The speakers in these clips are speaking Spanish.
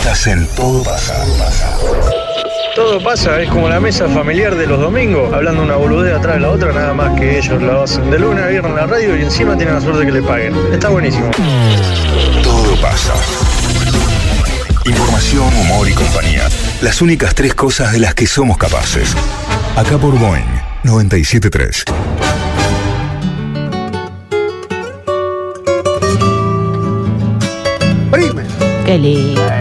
Estás en Todo pasa. Todo pasa, es como la mesa familiar de los domingos, hablando una boludez atrás de la otra, nada más que ellos lo hacen de lunes a viernes en la radio y encima tienen la suerte que le paguen. Está buenísimo. Todo pasa. Información, humor y compañía. Las únicas tres cosas de las que somos capaces. Acá por Boeing 973. Prime. Qué lindo.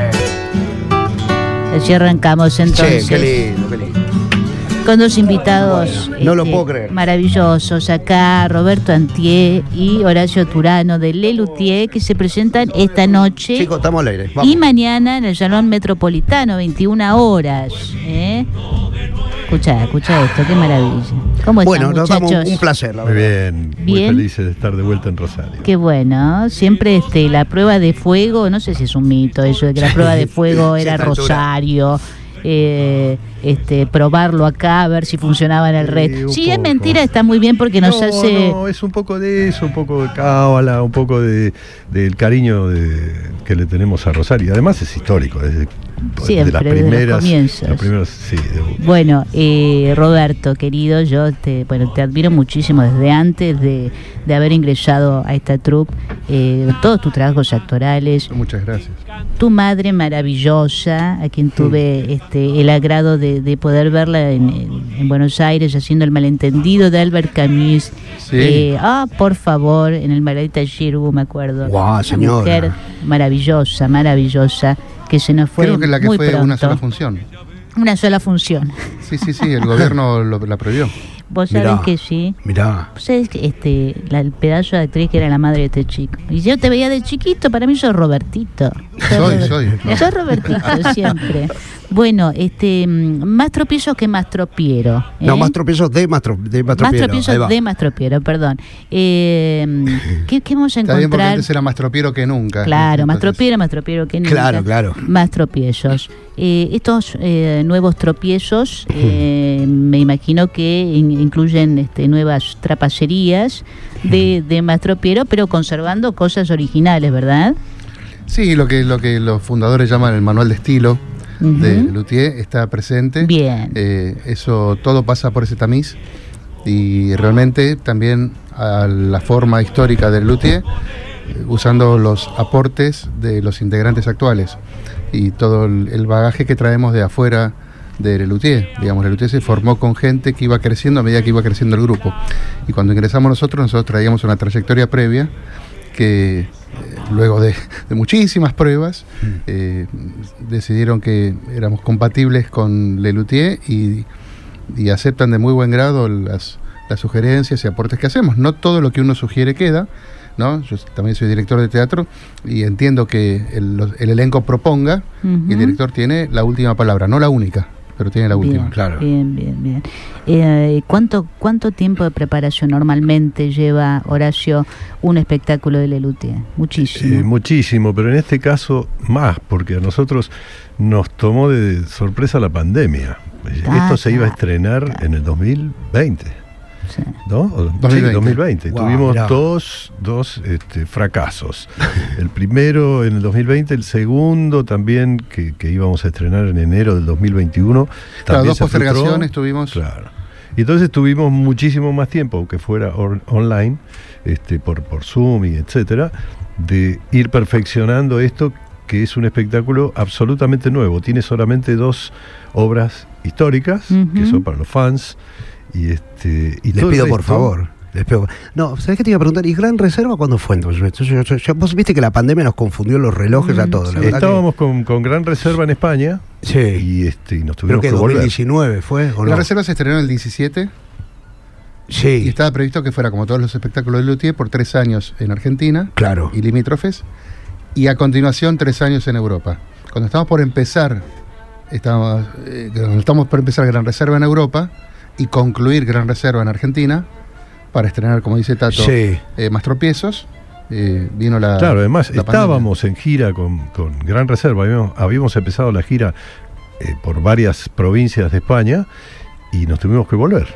Así arrancamos entonces. Che, qué lindo, qué lindo. Con dos invitados este, no lo puedo creer. maravillosos acá, Roberto Antier y Horacio Turano de Lelutier, que se presentan esta noche Chicos, estamos al aire. Vamos. y mañana en el Salón Metropolitano, 21 horas. ¿eh? Escucha, escucha esto, qué maravilla. ¿Cómo están, bueno, nos damos muchachos? un placer, la Muy verdad. bien, muy Bien. felices de estar de vuelta en Rosario. Qué bueno, siempre este, la prueba de fuego, no sé si es un mito eso de que la prueba de fuego Sí, era a esta altura. Rosario, eh, este, probarlo acá, a ver si funcionaba en el Sí, red. un Si es poco. mentira, está muy bien porque nos no, hace... no, es un poco de eso, un poco de cábala, un poco de, del cariño de- que le tenemos a Rosario. Además es histórico, es de, Siempre, de las desde los comienzos. las primeras, sí, de- Bueno, eh, Roberto, querido, yo te, bueno, te admiro muchísimo desde antes de, de haber ingresado a esta troupe, eh, todos tus trabajos actorales, Muchas gracias. tu madre maravillosa, a quien tuve este, el agrado de, de poder verla en, en- en Buenos Aires haciendo el malentendido de Albert Camus. Sí. Eh, ah, por favor, en el Margarita Giroux, me acuerdo. Una señora. mujer maravillosa, maravillosa, que se nos fue Creo que la que muy fue pronto. una sola función. Una sola función. Sí, sí, sí, el gobierno lo- la prohibió. Vos Mirá. sabés que sí. Mirá. Vos sabés que este, la- el pedazo de actriz que era la madre de este chico. Y yo te veía de chiquito, para mí sos Robertito. Sos Soy, Robert- soy. Sos Robertito, siempre. Bueno, este, mm, más tropiezos que más tropiero. ¿eh? No, más tropiezos de más, tro- de más Más tropiero. Ahí tropiezos de más tropiero, perdón. Eh, ¿qué, qué vamos a Está bien porque encontrar? antes era más tropiero que nunca. Claro, más Entonces, tropiero, más tropiero que nunca. Claro, claro. Más tropiezos. Eh, estos eh, nuevos tropiezos, eh, me imagino que in- incluyen este, nuevas trapacerías de, de más tropiero, pero conservando cosas originales, ¿verdad? Sí, lo que, lo que los fundadores llaman el manual de estilo de Ujú. Luthier está presente. Bien. Eh, eso todo pasa por ese tamiz y realmente también a la forma histórica del Luthier, eh, usando los aportes de los integrantes actuales y todo el, el bagaje que traemos de afuera de Luthier. Digamos, Luthier se formó con gente que iba creciendo a medida que iba creciendo el grupo. Y cuando ingresamos nosotros, nosotros traíamos una trayectoria previa que eh, luego de, de muchísimas pruebas eh, decidieron que éramos compatibles con Lelutier y, y aceptan de muy buen grado las, las sugerencias y aportes que hacemos. No todo lo que uno sugiere queda, ¿no? Yo también soy director de teatro y entiendo que el, los- el elenco proponga y el director tiene la última palabra, no la única, pero tiene la última. Bien, claro. Bien, bien, bien. Eh, ¿cuánto, ¿Cuánto tiempo de preparación normalmente lleva, Horacio, un espectáculo de Lelutier? Muchísimo. Eh, muchísimo, pero en este caso más, porque a nosotros nos tomó de sorpresa la pandemia. Ah, Esto se iba a estrenar en el 2020. Sí. ¿No? O- 2020. Sí, 2020. Guau, Tuvimos mirá. dos, dos este, fracasos. El primero en el 2020, el segundo también, que, que íbamos a estrenar en enero del 2021. Claro, también dos se frustró. postergaciones tuvimos. Claro. Y entonces tuvimos muchísimo más tiempo, aunque fuera or- online, este, por, por Zoom y etcétera, de ir perfeccionando esto que es un espectáculo absolutamente nuevo. Tiene solamente dos obras históricas, que son para los fans. Y este y Les pido por favor. Les pido- No, ¿sabés qué te iba a preguntar? ¿Y Gran Reserva cuándo fue entonces? Yo- yo- yo- vos viste que la pandemia nos confundió los relojes a Mm, todos. la sí. verdad que- Estábamos con, con gran reserva en España Sí. y, este, y nos Creo tuvimos que que, volver. 2019 fue, ¿o La no? reserva se estrenó el 17 y Sí, estaba previsto que fuera como todos los espectáculos de Luthier por tres años en Argentina claro. y limítrofes y a continuación tres años en Europa. Cuando estamos por empezar, estamos, eh, cuando estamos por empezar Gran Reserva en Europa y concluir Gran Reserva en Argentina para estrenar, como dice Tato, Sí. eh, más tropiezos, eh, vino la. Claro, además la pandemia. estábamos en gira con, con gran reserva. Habíamos, habíamos empezado la gira eh, por varias provincias de España y nos tuvimos que volver.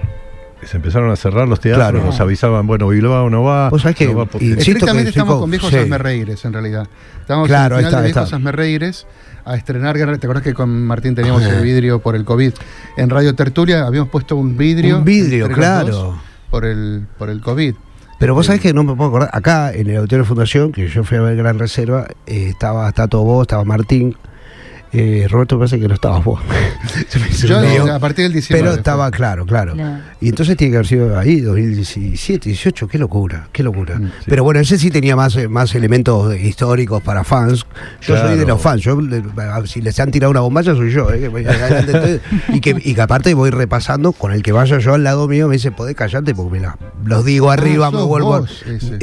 se empezaron a cerrar los teatros, Claro. nos avisaban, bueno, Bilbao no va. Vos sabés que- no va porque- y- Insisto Estrictamente que estamos con viejos sí. asmerreíres, en realidad. Estamos Claro, en el final está, de viejos está. A estrenar. Guerra- ¿Te acuerdas que con Martín teníamos Ah. el vidrio por el COVID? En Radio Tertulia habíamos puesto un vidrio. Un vidrio, claro. por el, por el COVID. Pero vos Eh, sabés que no me puedo acordar. Acá en el Auditorio Fundación, que yo fui a ver Gran Reserva, eh, estaba Tato vos, estaba Martín. Eh, Roberto, me parece que no estabas vos. Me Yo lío. a partir del 19. Pero fue. estaba claro, claro. Y entonces tiene que haber sido ahí, 2017, 18, qué locura, qué locura. Mm, sí. Pero bueno, ese sí tenía más, eh, más elementos históricos para fans. Yo soy de los fans, yo, si les han tirado una bombacha soy yo. eh, y, que, y que aparte voy repasando, con el que vaya yo al lado mío me dice, podés callarte porque mira, los digo arriba, me vuelvo...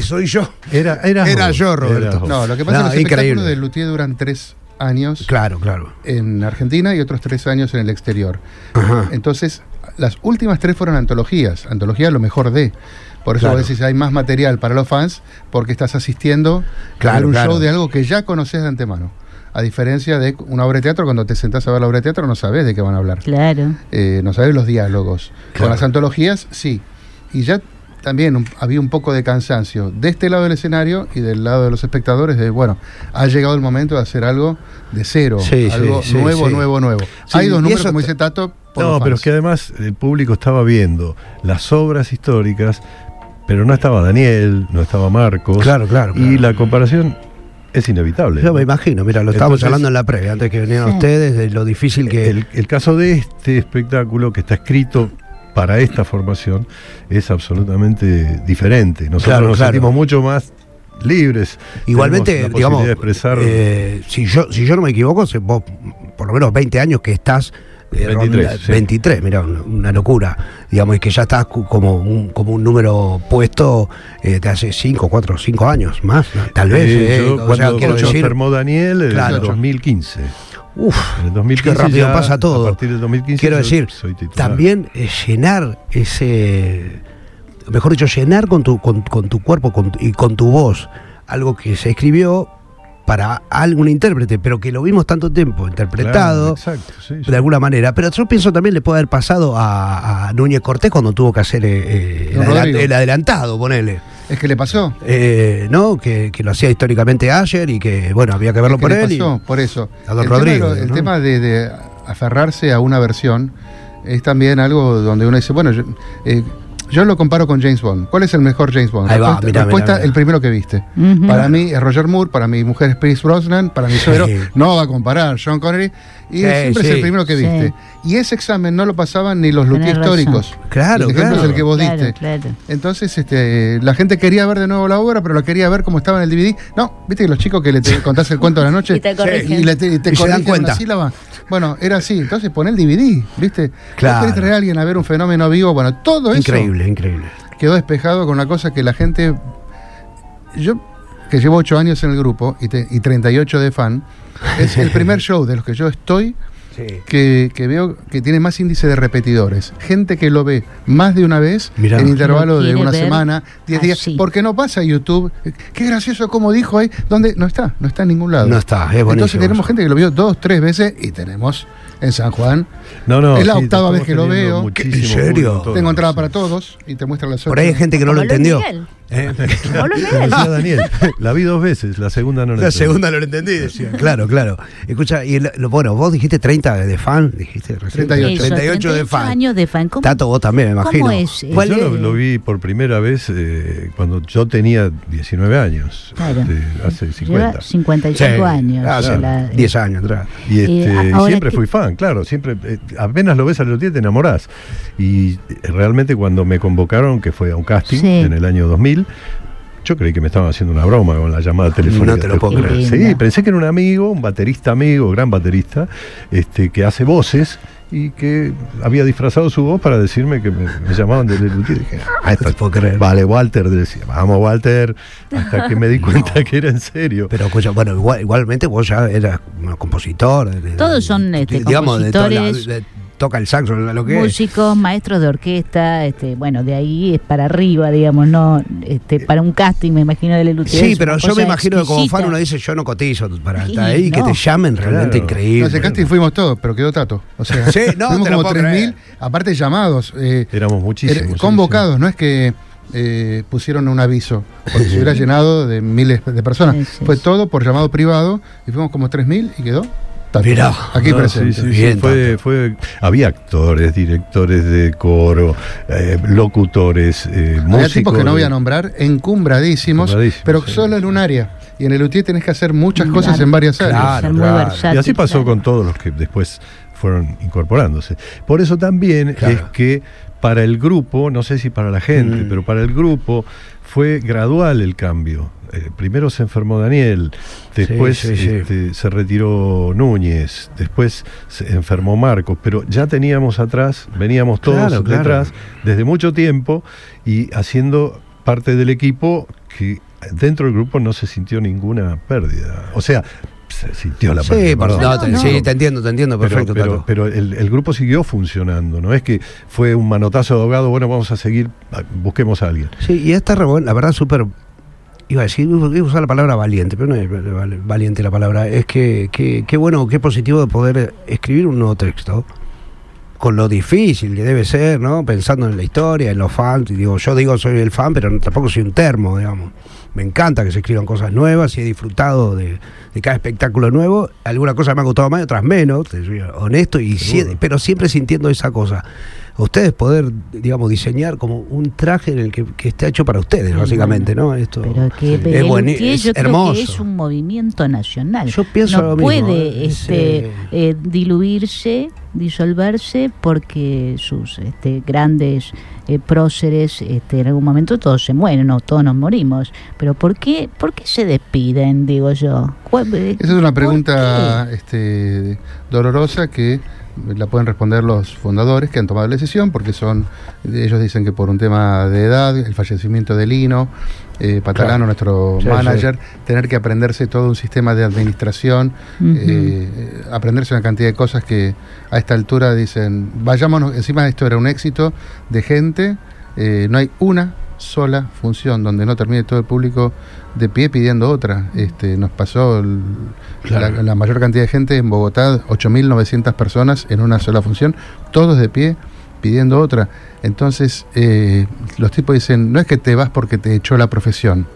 Soy yo. Era, era, Era yo, Roberto. No, lo que pasa No, es que los espectáculos de Luthier duran tres años Claro, claro. en Argentina y otros tres años en el exterior. Ajá. Entonces, las últimas tres fueron antologías. Antología lo mejor de. Por eso Claro. vos decís, hay más material para los fans porque estás asistiendo a Claro, ver un claro. show de algo que ya conoces de antemano. A diferencia de una obra de teatro, cuando te sentás a ver la obra de teatro no sabes de qué van a hablar. Claro. Eh, no sabes los diálogos. Claro. Con las antologías, sí. Y ya también un- había un poco de cansancio de este lado del escenario y del lado de los espectadores de, bueno, ha llegado el momento de hacer algo de cero, Sí, algo sí, nuevo, sí. nuevo, nuevo. Sí, Hay dos números, como dice Tato. por No, los pero es que además el público estaba viendo las obras históricas, pero no estaba Daniel, no estaba Marcos. Claro, claro, Y la comparación es inevitable. Yo me imagino, mira, lo estábamos hablando en la previa, antes que vinieran Sí. ustedes, de lo difícil que... El, el caso de este espectáculo que está escrito para esta formación es absolutamente diferente. Nosotros Claro, nos claro. sentimos mucho más libres. Igualmente, digamos, de expresar eh, si, yo, si yo no me equivoco, se- vos por lo menos 20 años que estás... eh, 23, ronda- sí. 23, mira, una, locura. Digamos, y que ya estás como un, como un número puesto eh, de hace 5, 4, 5 años más, tal vez. Eh, eh, yo, o sea, cuando, quiero cuando decir, enfermó Daniel en Claro. el 2015. Uf, el 2015 qué rápido ya, pasa todo. A partir del 2015 quiero decir, soy también eh, llenar ese, mejor dicho, llenar con tu, con, con tu cuerpo con- y con tu voz algo que se escribió para algún intérprete, pero que lo vimos tanto tiempo interpretado. Claro, exacto, sí, sí. de alguna manera. Pero yo pienso también le puede haber pasado a, a Núñez Cortés cuando tuvo que hacer eh, eh, el adelantado, ponele. Es que le pasó. Eh, ¿No? Que, que lo hacía históricamente ayer y que, bueno, había que verlo ¿Qué por le él. y- pasó? Por eso. A don el Rodrigo, Tema, el ¿no? tema de, de aferrarse a una versión es también algo donde uno dice, bueno, yo, eh, yo lo comparo con James Bond. ¿Cuál es el mejor James Bond? Ahí va, respuesta, mirá, respuesta, mirá, mirá. el primero que viste. Para mí es Roger Moore, para mi mujer es Pierce Brosnan, para mi suegro Sí. no va a comparar Sean Connery y Sí, siempre es sí. el primero que Sí. viste. Y ese examen no lo pasaban ni los razón. históricos. Claro, el ejemplo claro. es el que vos claro, diste. claro. Entonces, este, la gente quería ver de nuevo la obra, pero la quería ver como estaba en el DVD. No, viste que los chicos que le te contás el cuento a la noche Y te corrigen. y le te, y te Y se dan corrigen cuenta. una sílaba. Bueno, era así. Entonces, pon el DVD, ¿viste? Claro. Querés traer a alguien a ver un fenómeno vivo. Bueno, todo eso Increíble, increíble. quedó despejado con una cosa que la gente. Yo, que llevo 8 años en el grupo y, te- y 38 de fan, es el primer show de los que yo estoy Sí. que, que veo que tiene más índice de repetidores. Gente que lo ve más de una vez Mirá. en intervalo Lo de una semana, 10 días. Porque no pasa YouTube. Qué gracioso como dijo ahí. ¿Dónde? No está, no está en ningún lado. No está, es Entonces tenemos gente que lo vio dos, tres veces y tenemos en San Juan. No, no, Es la sí, octava vez que lo veo. ¿En serio? Tengo entrada para todos y te muestra la suerte. Por ahí hay gente que no lo entendió. Miguel. ¿Eh? Lo decía Daniel, la vi dos veces, la segunda no la La entendí. segunda no lo entendí, decía. Claro, claro. Escucha, y el- lo- bueno, vos dijiste 30 de fan, dijiste recién. 38. Eso, 38 de fan. años de fan. ¿Cómo, Tato, vos también, me imagino. ¿Cómo es? Y ¿Cuál yo lo, vi por primera vez eh, cuando yo tenía 19 años, Claro. este, hace Lleva 50. 55 Sí, años. La- 10 años atrás. Y este, Eh, siempre que- fui fan, claro, siempre, eh, apenas lo ves a los 10 te enamorás. Y eh, realmente cuando me convocaron, que fue a un casting Sí. en el año 2000, yo creí que me estaban haciendo una broma con la llamada telefónica. No te lo puedo creer. Sí, pensé que era un amigo, un baterista amigo, gran baterista, este, que hace voces y que había disfrazado su voz para decirme que me, me llamaban de Lelutier. Dije, ah, esto No te puedo creer. Vale, Walter, decía, vamos Walter, hasta que me di cuenta que era en serio. Pero escucha, bueno, igual- igualmente vos ya eras un compositor. Todos son, este, digamos, de toda la- compositores. de toca el saxo, lo que es. Músicos, maestros de orquesta, este, bueno, de ahí es para arriba, digamos, no, este, para un casting, me imagino del Luthier. Sí, pero yo me imagino que como fan uno dice, yo no cotizo para Sí, estar ahí y que te llamen realmente Claro. increíble. No, ese casting fuimos todos, pero quedó Tato. O sea, Sí, no, fuimos como puedo 3.000, creer. aparte llamados. eh, Éramos muchísimos. sí, convocados, no es que eh, pusieron un aviso, porque se hubiera llenado de miles de personas. Sí, sí, Fue todo por llamado privado y fuimos como 3.000 y quedó Tato. Mirá. aquí No, presente. sí, sí, sí, Bien, fue, fue, había actores, directores de coro, eh, locutores, eh, Había músicos. tipos que no voy a nombrar, encumbradísimos, Encumbradísimos, pero sí. solo en un área. Y en el UTI tenés que hacer muchas Claro. cosas en varias áreas. Claro, Ser muy claro. versátil, Y así pasó claro. con todos los que después fueron incorporándose. Por eso también Claro. es que para el grupo, no sé si para la gente, Mm. pero para el grupo fue gradual el cambio. Eh, primero se enfermó Daniel, después sí, sí. este, se retiró Núñez, después se enfermó Marcos, pero ya teníamos atrás, veníamos todos Claro, claro. detrás desde mucho tiempo y haciendo parte del equipo que dentro del grupo no se sintió ninguna pérdida. O sea, se sintió la Sí, pérdida. por- perdón. no, te, No, sí, no. te entiendo, te entiendo, Pero, perfecto. pero, pero el, el grupo siguió funcionando, no es que fue un manotazo de ahogado, bueno, vamos a seguir, busquemos a alguien. Sí, y esta la verdad, súper. Iba a decir, iba a usar la palabra valiente, pero no es val- valiente la palabra. Es que, que, qué bueno, qué positivo de poder escribir un nuevo texto. Con lo difícil que debe ser, ¿no? Pensando en la historia, en los fans. Y digo, yo digo, soy el fan, pero tampoco soy un termo, digamos. Me encanta que se escriban cosas nuevas y he disfrutado de, de cada espectáculo nuevo. Algunas cosas me han gustado más y otras menos, te soy honesto, y pero siempre sintiendo esa cosa. Ustedes poder, digamos, diseñar como un traje en el que, que esté hecho para ustedes, básicamente, ¿no? Esto Pero que es, yo creo hermoso. que es un movimiento nacional. Yo pienso no lo mismo, puede es, este, eh, eh, diluirse, disolverse, porque sus este, grandes eh, próceres este, en algún momento todos se mueren, no, todos nos morimos. Pero ¿por qué, por qué se despiden, digo yo? ¿Cuál- eh, Esa es una ¿por pregunta este, dolorosa que la pueden responder los fundadores que han tomado la decisión, porque son, ellos dicen que por un tema de edad, el fallecimiento de Lino, eh, Patalano, Claro. nuestro Sí, manager, tener que aprenderse todo un sistema de administración, eh, aprenderse una cantidad de cosas que a esta altura dicen, vayámonos, encima esto era un éxito de gente, eh, no hay una sola función donde no termine todo el público de pie pidiendo otra. Este, nos pasó el- Claro. la, la mayor cantidad de gente en Bogotá, 8.900 personas en una sola función, todos de pie pidiendo otra. Entonces, eh, los tipos dicen, no es que te vas porque te echó la profesión,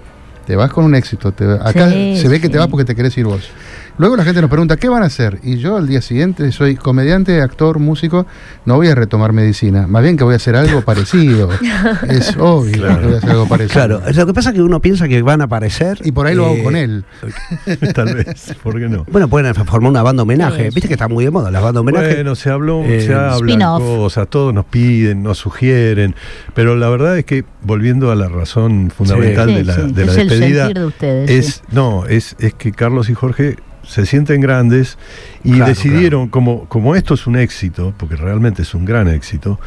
te vas con un éxito. te acá Sí, se ve que te vas porque te querés ir vos. Luego la gente nos pregunta, ¿qué van a hacer? Y yo al día siguiente soy comediante, actor, músico, no voy a retomar medicina, más bien que voy a hacer algo parecido. es obvio Claro. que voy a hacer algo parecido. Claro, lo que pasa es que uno piensa que van a aparecer. Y por ahí lo hago eh, con él. Tal vez, ¿por qué no? Bueno, pueden formar una banda homenaje. Viste que está muy de moda las bandas homenaje. Bueno, se habló, Eh, se hablan spin-off. cosas, todos nos piden, nos sugieren, pero la verdad es que volviendo a la razón fundamental Sí, de la, sí, de la es el despedida, sentir de ustedes. es sí. no, es, es que Carlos y Jorge se sienten grandes y Claro, decidieron, como, como esto es un éxito, porque realmente es un gran éxito,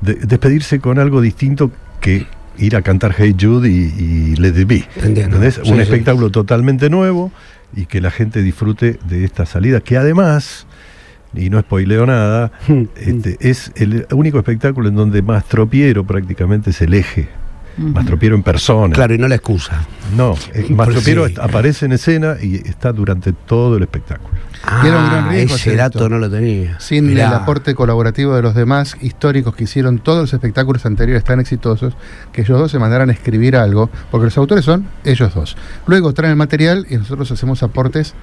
de- despedirse con algo distinto que ir a cantar Hey Jude y, y Let It Be. ¿Entendés? Sí, un sí. espectáculo totalmente nuevo y que la gente disfrute de esta salida, que además, y no spoileo nada, Mm, este, es el único espectáculo en donde Mastropiero prácticamente es el eje. Mastropiero en persona. Claro, y no la excusa. No, eh, Mastropiero sí. aparece en escena y está durante todo el espectáculo. Ah, Y era un gran riesgo ese dato esto. no lo tenía. Sin Mirá. el aporte colaborativo de los demás históricos que hicieron todos los espectáculos anteriores tan exitosos, que ellos dos se mandaran a escribir algo, porque los autores son ellos dos. Luego traen el material y nosotros hacemos aportes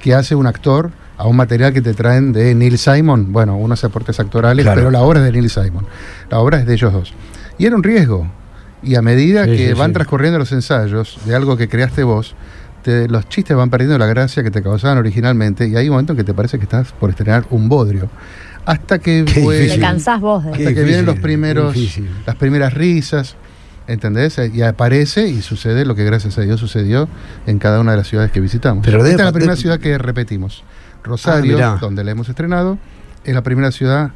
que hace un actor a un material que te traen de Neil Simon. Bueno, unos aportes actorales, Claro. pero la obra es de Neil Simon. La obra es de ellos dos. Y era un riesgo. Y a medida Sí, que sí, van sí. transcurriendo los ensayos de algo que creaste vos, te- los chistes van perdiendo la gracia que te causaban originalmente y hay un momento en que te parece que estás por estrenar un bodrio. Hasta que fue- Te difícil. cansás vos de Qué hasta que vienen los primeros, las primeras risas, ¿entendés? Y aparece y sucede lo que gracias a Dios sucedió en cada una de las ciudades que visitamos. Pero de- Esta es la primera de- ciudad que repetimos. Rosario, Ah, donde la hemos estrenado, es la primera ciudad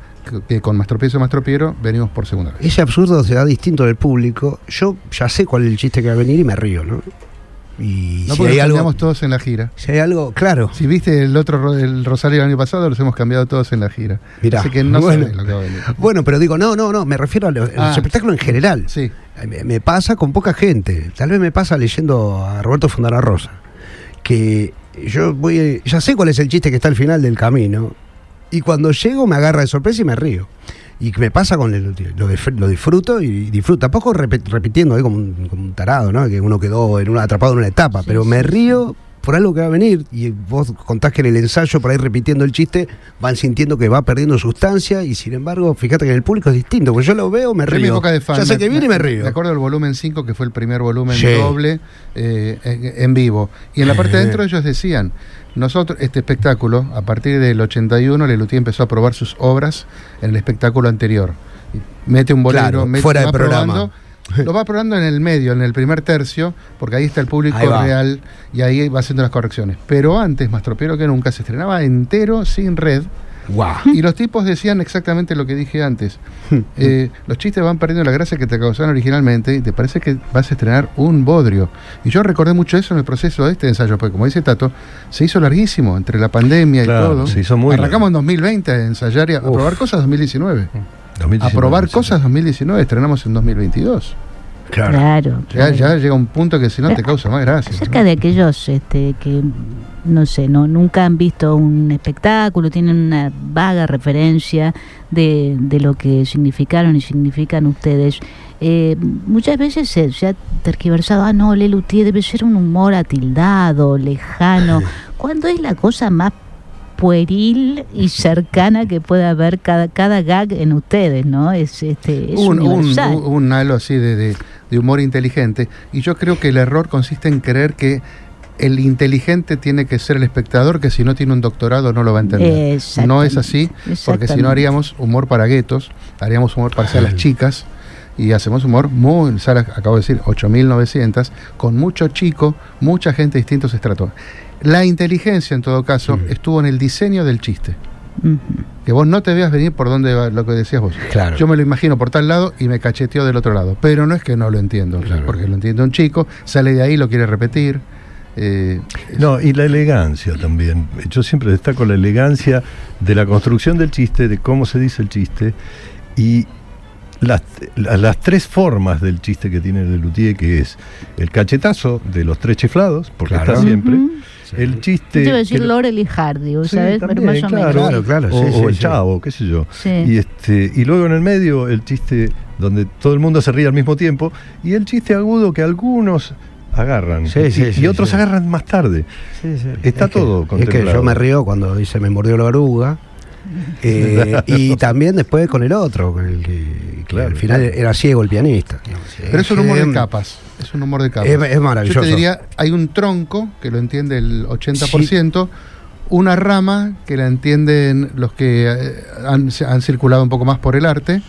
que, con Mastropiezo Mastropiero venimos por segunda vez. Ese absurdo se da distinto del público. Yo ya sé cuál es el chiste que va a venir y me río, ¿no? Y No si hay algo. cambiamos todos en la gira. Si hay algo, claro. Si viste el otro ro- el Rosario el año pasado, los hemos cambiado todos en la gira. Mirá, Así que no bueno. lo que va a venir. Bueno, pero digo, no, no, no, me refiero a los, a los Ah. espectáculos en general. Sí. Me, me pasa con poca gente. Tal vez me pasa leyendo a Roberto Fontana Rosa. Que yo voy, ya sé cuál es el chiste que está al final del camino. Y cuando llego me agarra de sorpresa y me río. Y me pasa con el, lo, lo disfruto y disfruto. Tampoco repitiendo ahí como un, como un tarado, ¿no? Que uno quedó en una, atrapado en una etapa. Sí, pero me río por algo que va a venir. Y vos contás que en el ensayo, por ahí repitiendo el chiste, van sintiendo que va perdiendo sustancia. Y sin embargo, fíjate que en el público es distinto. Porque yo lo veo, me río. de fan, ya sé que viene y me río. Me acuerdo del volumen 5, que fue el primer volumen Sí. doble eh, en, vivo. Y en la parte de adentro ellos decían, nosotros, este espectáculo, a partir del 81, Lelutier empezó a probar sus obras en el espectáculo anterior. Mete un bolero, Claro, mete, fuera de programa. Lo va probando en el medio, en el primer tercio, porque ahí está el público real y ahí va haciendo las correcciones. Pero antes, más tropiero que nunca, se estrenaba entero sin red. Guau. Y los tipos decían exactamente lo que dije antes. Eh, los chistes van perdiendo la gracia que te causaron originalmente y te parece que vas a estrenar un bodrio. Y yo recordé mucho eso en el proceso de este ensayo, porque como dice Tato, se hizo larguísimo entre la pandemia Claro, y todo. se hizo muy Arrancamos largo. en 2020 a ensayar y a, a probar cosas 2019. 2019, A probar sí. cosas 2019, estrenamos en 2022. Claro. Claro. Ya, claro. ya llega un punto que si no te causa más gracia. Acerca ¿no? de aquellos este, que, no sé, no nunca han visto un espectáculo, tienen una vaga referencia de, de lo que significaron y significan ustedes. Eh, muchas veces se, se ha tergiversado, ah, no, Lelutier debe ser un humor atildado, lejano, cuando es la cosa más pueril y cercana que pueda haber cada, cada gag en ustedes, ¿no? Es, este, es un, un, un- halo así de, de- de humor inteligente. Y yo creo que el error consiste en creer que el inteligente tiene que ser el espectador, que si no tiene un doctorado no lo va a entender. No es así, porque si no haríamos humor para guetos, haríamos humor para salas chicas. Y hacemos humor muy, salas, acabo de decir, 8.900, con mucho chico, mucha gente de distintos estratos. La inteligencia, en todo caso, estuvo en el diseño del chiste. Que vos no te veas venir por donde va lo que decías vos. Claro. Yo me lo imagino por tal lado y me cacheteo del otro lado. Pero no es que no lo entiendo, Claro. porque lo entiende un chico, sale de ahí, lo quiere repetir. eh, No, y la elegancia también. Yo siempre destaco la elegancia de la construcción del chiste, de cómo se dice el chiste y las, la- las tres formas del chiste que tiene Lelutier, que es el cachetazo de los tres chiflados, porque Claro. está siempre, El chiste... Yo iba a decir que- Laurel y Hardy, Sí, ¿sabes? Pero también, más o claro. menos. Claro, claro, o, sí, o el sí. chavo, qué sé yo. Sí. Y, este, y luego en el medio el chiste donde todo el mundo se ríe al mismo tiempo y el chiste agudo que algunos agarran Sí, y, sí, y otros sí. agarran más tarde. Está Es que- todo Es que yo me río cuando dice me mordió la oruga. eh, y también después con el otro, con el que, que Claro, al final claro. era ciego el pianista. pero es un humor de capas. Es un humor de capas. Es, es maravilloso. Yo te diría, hay un tronco que lo entiende el 80%, una rama que la entienden los que eh, han, han circulado un poco más por el arte,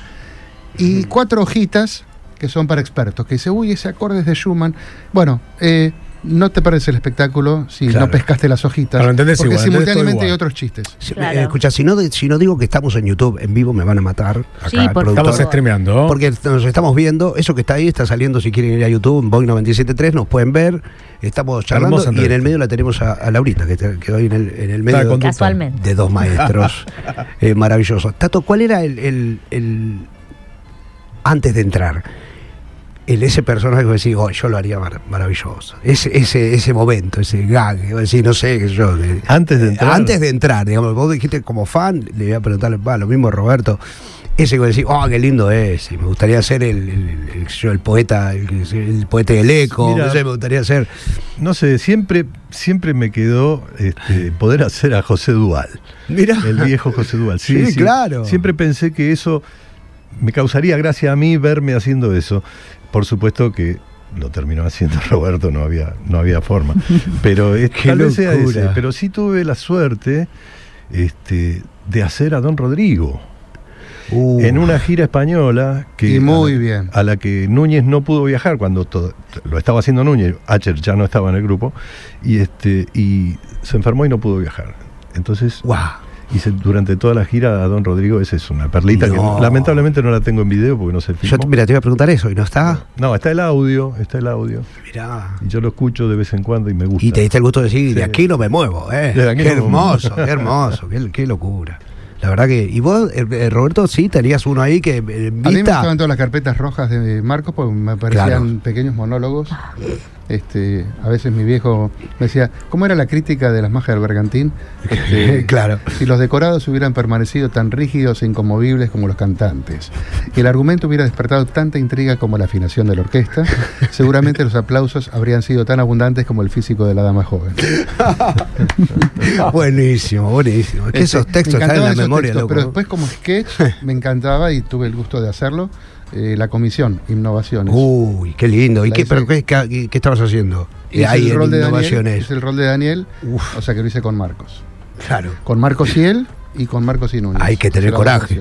y cuatro hojitas que son para expertos, que dice, uy, ese acorde es de Schumann. Bueno, eh, no te parece el espectáculo si Claro. no pescaste las hojitas, entendés porque igual, simultáneamente hay otros chistes. Si- Claro. eh, escucha, si no, si no digo que estamos en YouTube en vivo, me van a matar. Acá, Sí, el por. Estamos streameando. Porque nos estamos viendo, eso que está ahí está saliendo si quieren ir a YouTube, en Boeing 973, nos pueden ver, estamos charlando Hermosa y en el medio la tenemos a, a Laurita, que quedó ahí en el, en el medio. Casualmente. de dos maestros eh, maravillosos. Tato, ¿cuál era el, el- el- antes de entrar? El, ese personaje decís, oh, yo lo haría mar- maravilloso. Ese, ese, ese momento, ese gag, que vos decís, no sé, qué yo. de- Antes de entrar. antes de entrar, digamos, vos dijiste como fan, le voy a preguntarle, va, lo mismo Roberto, ese que vos decís, oh, qué lindo es, y me gustaría ser el, el, el- yo, el poeta, el, el poeta del eco, Mira. no sé, me gustaría ser. No sé, siempre, siempre me quedó este, poder hacer a José Dual. Mira. El viejo José Dual. Sí, claro. Siempre pensé que eso me causaría gracia a mí verme haciendo eso. Por supuesto que lo terminó haciendo Roberto, no había, no había forma. Pero es- tal vez sea ese. Pero sí tuve la suerte este, de hacer a Don Rodrigo. Uh, en una gira española que Y muy a bien. a la que Núñez no pudo viajar cuando todo- lo estaba haciendo Núñez, Acher ya no estaba en el grupo y este y se enfermó y no pudo viajar. Entonces guau. Y se- durante toda la gira a Don Rodrigo, esa es una perlita que No. lamentablemente no la tengo en video porque no se Yo, filmó. te- mira, te iba a preguntar eso, ¿y no está? No, está el audio, está el audio. Mirá. Y yo lo escucho de vez en cuando y me gusta. Y te diste el gusto de decir, de Sí. aquí no me muevo, ¿eh? De aquí Qué no me hermoso, muevo. qué hermoso, qué, qué locura. La verdad que. ¿Y vos, eh, eh, Roberto, sí tenías uno ahí que eh, A mí me vista? gustaban todas las carpetas rojas de Marcos porque me parecían Claro. pequeños monólogos. Este, a veces mi viejo me decía, ¿cómo era la crítica de las majas del bergantín? Este, Claro. Si los decorados hubieran permanecido tan rígidos e inconmovibles como los cantantes, y el argumento hubiera despertado tanta intriga como la afinación de la orquesta, seguramente los aplausos habrían sido tan abundantes como el físico de la dama joven. Buenísimo, buenísimo. Es que Este, esos textos me están en la memoria, textos, loco. Pero después como sketch me encantaba y tuve el gusto de hacerlo. Eh, la comisión, Innovaciones. Uy, qué lindo. ¿Y qué, pero qué, qué- qué estabas haciendo? Eh, ahí el en rol de Daniel, innovaciones. hice el rol de Daniel, Uf. o sea que lo hice con Marcos. Claro. Con Marcos y él y con Marcos y Núñez. Hay que tener coraje.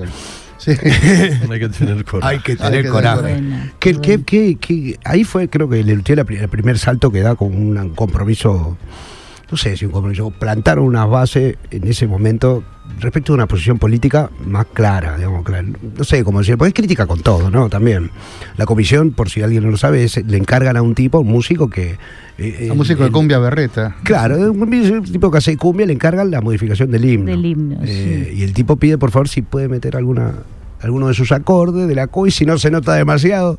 Sí. Hay que tener coraje. Hay que Hay tener que coraje. tener Bueno, ¿Qué- bueno. qué- qué- qué- ahí fue, creo que le la el primer salto que da con un compromiso, no sé si un compromiso, plantaron unas bases en ese momento respecto a una posición política más clara, digamos, clara. no sé cómo decir, porque es crítica con todo, ¿no? También. La comisión, por si alguien no lo sabe, es- le encargan a un tipo, un músico que... eh, Un músico el- de cumbia berreta. Claro, un tipo que hace cumbia le encargan la modificación del himno. Del himno, Eh, sí. Y el tipo pide, por favor, si puede meter alguna alguno de sus acordes de la CUI, si no se nota demasiado.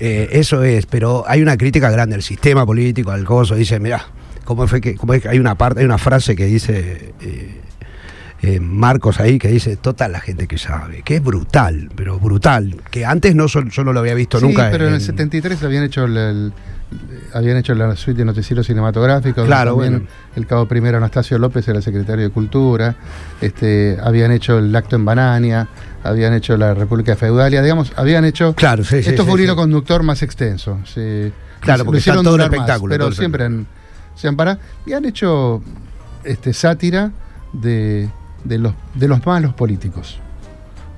Eh, eso es, pero hay una crítica grande al sistema político, al coso. Dice, mirá, ¿cómo fue que cómo es que hay una parte, hay una frase que dice eh, eh, Marcos ahí que dice, total la gente que sabe, que es brutal, pero brutal, que antes no yo no lo había visto Sí, nunca. pero en el 73 habían hecho el, el- habían hecho la suite de noticieros cinematográficos. Claro, bueno. El cabo primero Anastasio López era secretario de Cultura. Este, habían hecho el acto en Banania. Habían hecho la República Feudalia. Digamos, habían hecho. Claro, sí, sí, Esto sí, fue un sí. hilo conductor más extenso. sí. Claro, porque hicieron está todo el más, espectáculo, todo pero el siempre han, se. Y han hecho este, sátira de, de, los, de los malos políticos.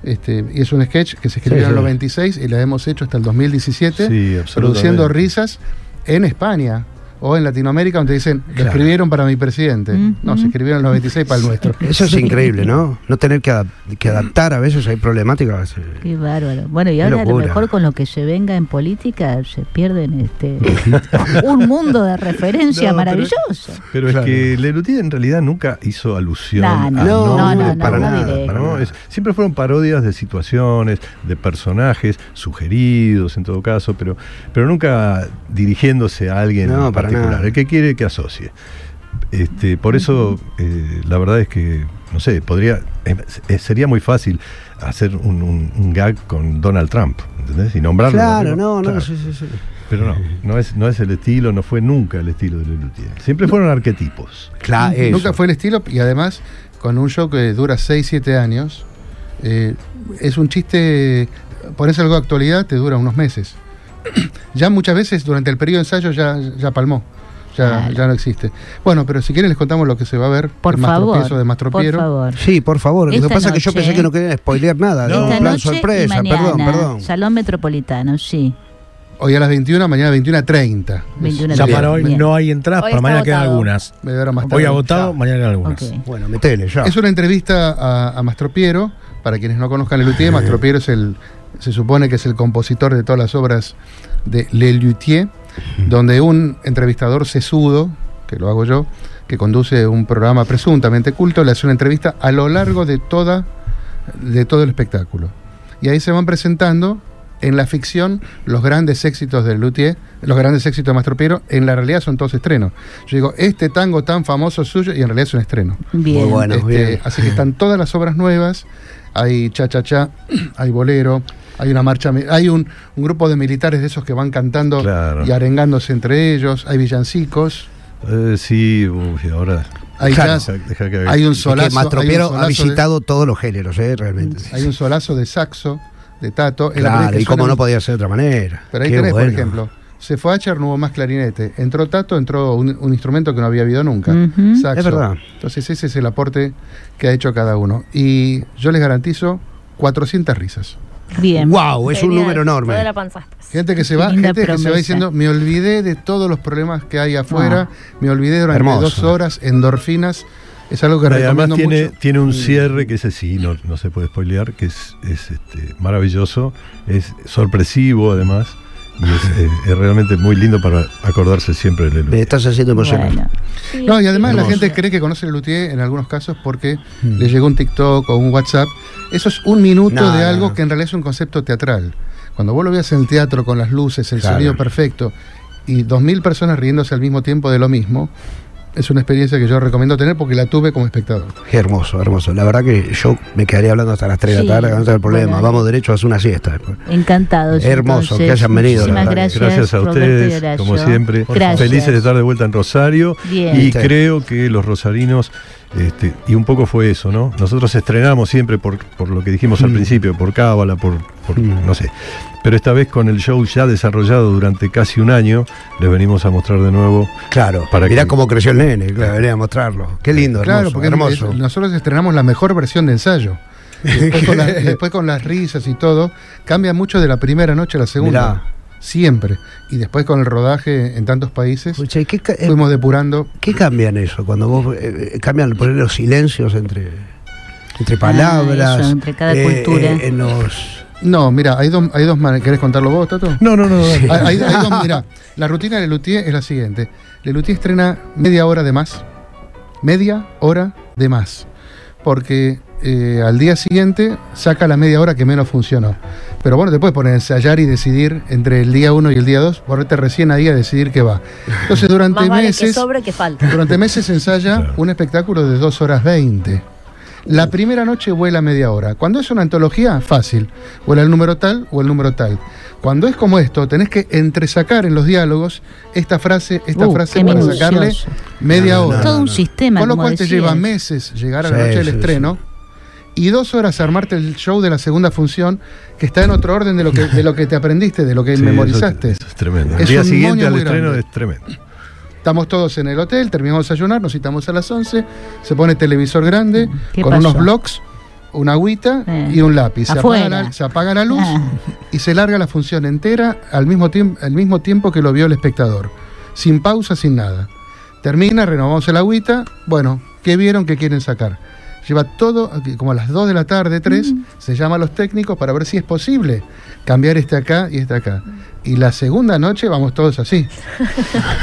Este, y es un sketch que se escribió Sí, en el sí. 96 y la hemos hecho hasta el 2017, Sí, absolutamente. produciendo risas en España o en Latinoamérica, donde dicen, lo Claro. escribieron para mi presidente. Ujú. No, se escribieron en el 96 para el nuestro. Eso es increíble, ¿no? No tener que, adap- que adaptar a veces hay problemáticas. Qué bárbaro. Bueno, y Qué ahora a lo mejor con lo que se venga en política se pierden este un mundo de referencia No, pero- maravilloso. Pero Claro. es que Lelutier en realidad nunca hizo alusión No, a no, no, nombres, no, para no nada, para ¿no? nada. Es- siempre fueron parodias de situaciones, de personajes sugeridos en todo caso, pero, pero nunca dirigiéndose a alguien No, para particular. nada. El que quiere que asocie. Este, por eso, eh, la verdad es que, no sé, podría, eh, eh, sería muy fácil hacer un, un- un gag con Donald Trump, ¿entendés? Y nombrarlo. Claro, no, no, Claro. sí, sí, sí. Pero no, no es, no es el estilo, no fue nunca el estilo de Lelutier. Siempre fueron arquetipos. Claro, eso. Nunca fue el estilo y además con un show que dura 6, 7 años, eh, es un chiste, pones algo de actualidad, te dura unos meses. ya muchas veces durante el periodo de ensayo ya, ya palmó, ya, Claro. ya no existe. Bueno, pero si quieren les contamos lo que se va a ver, Por el favor. Mastropiezo de Por Mastropiero. favor. Sí, por favor. Lo que pasa es que yo pensé que no quería spoilear nada. No. Esta plan noche sorpresa. y mañana, Perdón, perdón. Salón Metropolitano, sí. Hoy a las 21, mañana 21.30. 21:30. Ya Bien, para hoy bien. no hay entradas, está mañana quedan algunas. hora más Hoy tarde. agotado, mañana quedan algunas. Bueno, metele ya. Es una entrevista a, a Mastropiero. Para quienes no conozcan Lelutier, Mastropiero es el, se supone que es el compositor de todas las obras de Lelutier, donde un entrevistador sesudo, que lo hago yo, que conduce un programa presuntamente culto, le hace una entrevista a lo largo de toda de todo el espectáculo. Y ahí se van presentando en la ficción los grandes éxitos de Luthier, los grandes éxitos de Mastropiero, en la realidad son todos estrenos. Yo digo, este tango tan famoso suyo, y en realidad es un estreno. Bien. Muy bueno. Este, bien. Así que están todas las obras nuevas. Hay cha cha cha, hay bolero, hay una marcha, hay un, un grupo de militares de esos que van cantando Claro. y arengándose entre ellos. Hay villancicos, Eh, sí, ahora. hay Claro. jazz, que- hay un Es que solazo, hay un Mastropiero ha de- visitado todos los géneros, eh, realmente. hay un solazo de saxo de Tato. Claro, que y cómo no podía ser de otra manera. Pero ahí Qué tenés, bueno. por ejemplo, se fue Acher, no hubo más clarinete. Entró Tato, entró un, un instrumento que no había habido nunca. Saxo. Es verdad. Entonces ese es el aporte que ha hecho cada uno. Y yo les garantizo 400 risas. Bien. ¡Wow! Es un número enorme. Toda la panzaste. Gente que se va, linda gente que se va diciendo, me olvidé de todos los problemas que hay afuera, Ah. me olvidé durante Hermoso. dos horas, endorfinas, Es algo que además recomiendo tiene, mucho. tiene un cierre que ese sí, no, no se puede spoilear, que es, es, este, maravilloso, es sorpresivo además, y es, eh, es realmente muy lindo para acordarse siempre del Me estás haciendo emocionar. Bueno, No, y además la gente cree que conoce el luthier en algunos casos porque Mm. le llegó un TikTok o un WhatsApp. Eso es un minuto No, de no, algo no. que en realidad es un concepto teatral. Cuando vos lo veas en el teatro con las luces, el Claro. sonido perfecto y dos mil personas riéndose al mismo tiempo de lo mismo, es una experiencia que yo recomiendo tener porque la tuve como espectador. Hermoso, hermoso. La verdad que yo me quedaría hablando hasta las 3 de Sí, la tarde, no tengo problema. bueno. Vamos derecho a hacer una siesta después. encantados. Hermoso, entonces. que hayan venido, gracias, Gracias a ustedes, como siempre. Gracias. Felices de estar de vuelta en Rosario. Bien. Y Sí. creo que los rosarinos, este, y un poco fue eso, ¿no? Nosotros estrenamos siempre por, por lo que dijimos al Mm. principio, por cábala, por, por Mm. no sé. Pero esta vez con el show ya desarrollado durante casi un año, les venimos a mostrar de nuevo. Claro, Para mirá que- cómo creció el nene, claro, venía a mostrarlo. Qué lindo, claro, hermoso, porque hermoso. es- nosotros estrenamos la mejor versión de ensayo. Después con, la- después con las risas y todo, cambia mucho de la primera noche a la segunda. Mirá. Siempre. Y después con el rodaje en tantos países, Escucha, ¿y ¿qué, ca- eh, fuimos depurando. qué cambian eso? Cuando vos eh, eh, cambian poner los silencios entre, entre palabras, eso, entre cada eh, cultura. eh, en los No, mira, hay dos, hay dos maneras. ¿Querés contarlo vos, Tato? No, no, no. Hay, hay- hay dos, mira, la rutina de Lelutier es la siguiente. Lelutier estrena media hora de más. Media hora de más. Porque eh, al día siguiente saca la media hora que menos funcionó. Pero bueno, te puedes poner a ensayar y decidir entre el día 1 y el día 2, ponerte recién ahí a decidir qué va. Entonces durante Más vale que meses... sobre que falta. Durante meses ensaya un espectáculo de 2 horas 20. La primera noche vuela media hora. Cuando es una antología, fácil. Vuela el número tal o el número tal. Cuando es como esto, tenés que entresacar en los diálogos esta frase, esta Uh, frase para minucioso. sacarle media No, no, hora. no, Todo un sistema. Con lo como cual te lleva meses llegar a la Sí, noche del sí, estreno y dos horas armarte el show de la segunda función que está en otro orden de lo que, de lo que te aprendiste, de lo que Sí, memorizaste. Eso, eso es tremendo. Es el día siguiente al estreno grande. es tremendo. Estamos todos en el hotel, terminamos de desayunar, nos citamos a las 11, se pone televisor grande, ¿Qué con pasó? unos blocks, una agüita Eh, y un lápiz. Se apaga, la, se apaga la luz Ah. y se larga la función entera al mismo, al mismo tiempo que lo vio el espectador. Sin pausa, sin nada. Termina, renovamos el agüita. Bueno, ¿qué vieron que quieren sacar? Lleva todo, como a las 2 de la tarde, 3, se llama a los técnicos para ver si es posible cambiar este acá y este acá. Y la segunda noche vamos todos así.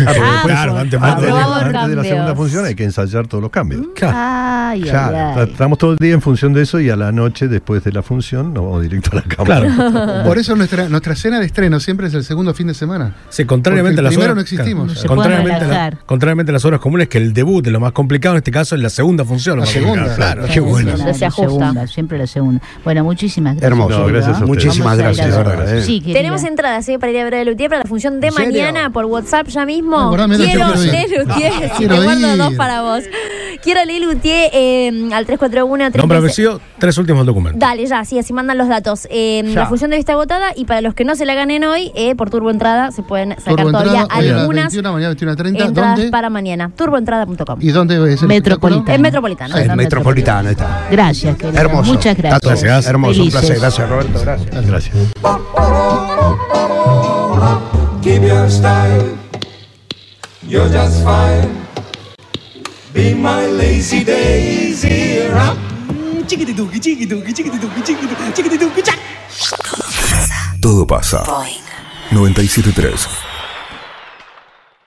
Ah, Claro, antes- Antes, de- antes de la segunda función hay que ensayar todos los cambios. Ay, ay, Claro, ay. O sea, Estamos todo el día en función de eso y a la noche, después de la función, nos vamos directo a la cámara. Claro. Por eso nuestra, nuestra cena de estreno siempre es el segundo fin de semana. Sí, contrariamente a las horas. no existimos. claro, No pueden contrariamente, a la- contrariamente a las horas comunes, que el debut es lo más complicado, en este caso es la segunda función. La segunda. Claro. Qué bueno. Se ajusta. segunda, siempre la segunda. Bueno, muchísimas gracias. Hermoso. No, gracias a. Muchísimas gracias. ¿eh? Sí. Tenemos entradas ¿eh? Para ir a ver a Lutier para la función de ¿En mañana por WhatsApp ya mismo. Acordame, yo Quiero quiero ir. leer Lutier, Quiero te guardo ir. dos para vos. Quiero leer Lutier eh, al 341 Nombre, 36 apellido, tres últimos documentos. Dale, ya, sí, así mandan los datos. Eh, la función de está agotada y para los que no se la ganen hoy, eh, por Turbo Entrada se pueden sacar Turbo todavía Entrada, algunas 21, mañana 21 a 30. entradas ¿Dónde? para mañana. Turboentrada.com. ¿Y dónde es el Metropolitano. Es Metropolitano. El Ah, metropolitano está. Gracias, querida. Hermoso. Muchas gracias. Gracias. Hermoso, un Felices. placer. Gracias, Roberto. Gracias. Gracias. Keep your style. You're just fine. Be my lazy daisy. Todo pasa. 973